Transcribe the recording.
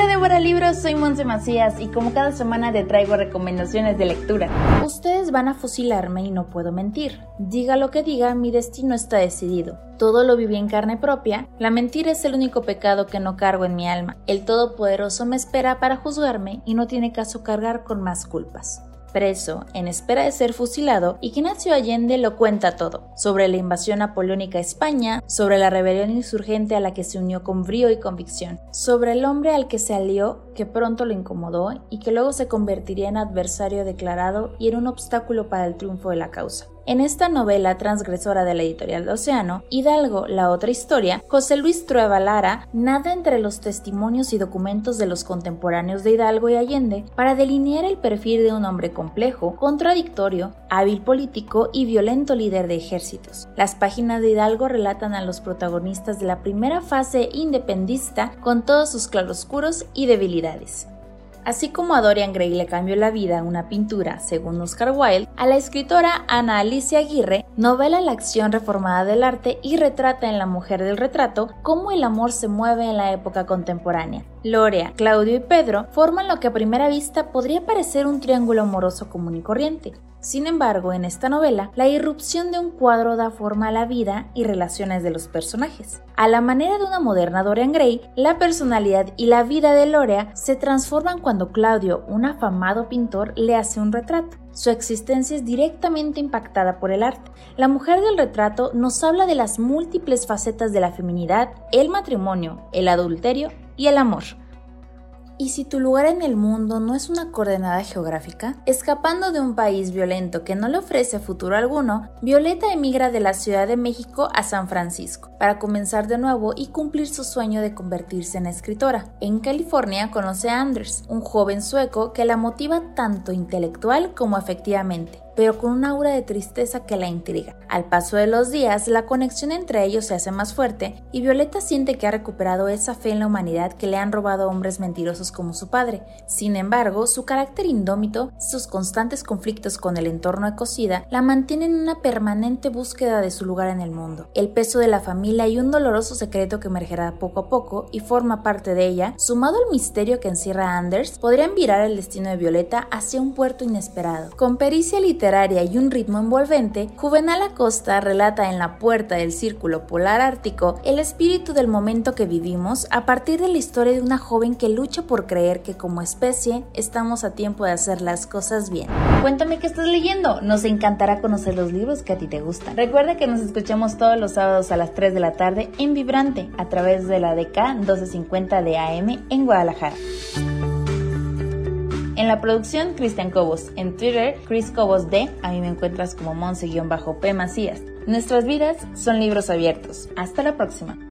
Hola Débora Libros, soy Monse Macías y como cada semana te traigo recomendaciones de lectura. Ustedes van a fusilarme y no puedo mentir. Diga lo que diga, mi destino está decidido. Todo lo viví en carne propia, la mentira es el único pecado que no cargo en mi alma. El Todopoderoso me espera para juzgarme y no tiene caso cargar con más culpas preso en espera de ser fusilado, Ignacio Allende lo cuenta todo, sobre la invasión napoleónica a España, sobre la rebelión insurgente a la que se unió con brío y convicción, sobre el hombre al que se alió que pronto lo incomodó y que luego se convertiría en adversario declarado y en un obstáculo para el triunfo de la causa. En esta novela transgresora de la editorial de Océano, Hidalgo, la otra historia, José Luis Trueba Lara nada entre los testimonios y documentos de los contemporáneos de Hidalgo y Allende para delinear el perfil de un hombre complejo, contradictorio, hábil político y violento líder de ejércitos. Las páginas de Hidalgo relatan a los protagonistas de la primera fase independista con todos sus claroscuros y debilidades. Así como a Dorian Gray le cambió la vida una pintura, según Oscar Wilde, a la escritora Ana Alicia Aguirre novela la acción reformada del arte y retrata en La mujer del retrato cómo el amor se mueve en la época contemporánea. Lorea, Claudio y Pedro forman lo que a primera vista podría parecer un triángulo amoroso común y corriente. Sin embargo, en esta novela, la irrupción de un cuadro da forma a la vida y relaciones de los personajes. A la manera de una moderna Dorian Gray, la personalidad y la vida de Lorea se transforman cuando Claudio, un afamado pintor, le hace un retrato. Su existencia es directamente impactada por el arte. La mujer del retrato nos habla de las múltiples facetas de la feminidad, el matrimonio, el adulterio y el amor. ¿Y si tu lugar en el mundo no es una coordenada geográfica? Escapando de un país violento que no le ofrece futuro alguno, Violeta emigra de la Ciudad de México a San Francisco para comenzar de nuevo y cumplir su sueño de convertirse en escritora. En California conoce a Anders, un joven sueco que la motiva tanto intelectual como afectivamente pero con una aura de tristeza que la intriga. Al paso de los días, la conexión entre ellos se hace más fuerte y Violeta siente que ha recuperado esa fe en la humanidad que le han robado hombres mentirosos como su padre. Sin embargo, su carácter indómito, sus constantes conflictos con el entorno ecocida, la mantienen en una permanente búsqueda de su lugar en el mundo. El peso de la familia y un doloroso secreto que emergerá poco a poco y forma parte de ella, sumado al misterio que encierra a Anders, podrían virar el destino de Violeta hacia un puerto inesperado. Con pericia literaria y un ritmo envolvente, Juvenal Acosta relata en La Puerta del Círculo Polar Ártico el espíritu del momento que vivimos a partir de la historia de una joven que lucha por creer que como especie estamos a tiempo de hacer las cosas bien. Cuéntame qué estás leyendo, nos encantará conocer los libros que a ti te gustan. Recuerda que nos escuchamos todos los sábados a las 3 de la tarde en Vibrante a través de la DK 1250 de AM en Guadalajara. En la producción, Cristian Cobos. En Twitter, Chris Cobos D. A mí me encuentras como Monse-P Macías. Nuestras vidas son libros abiertos. Hasta la próxima.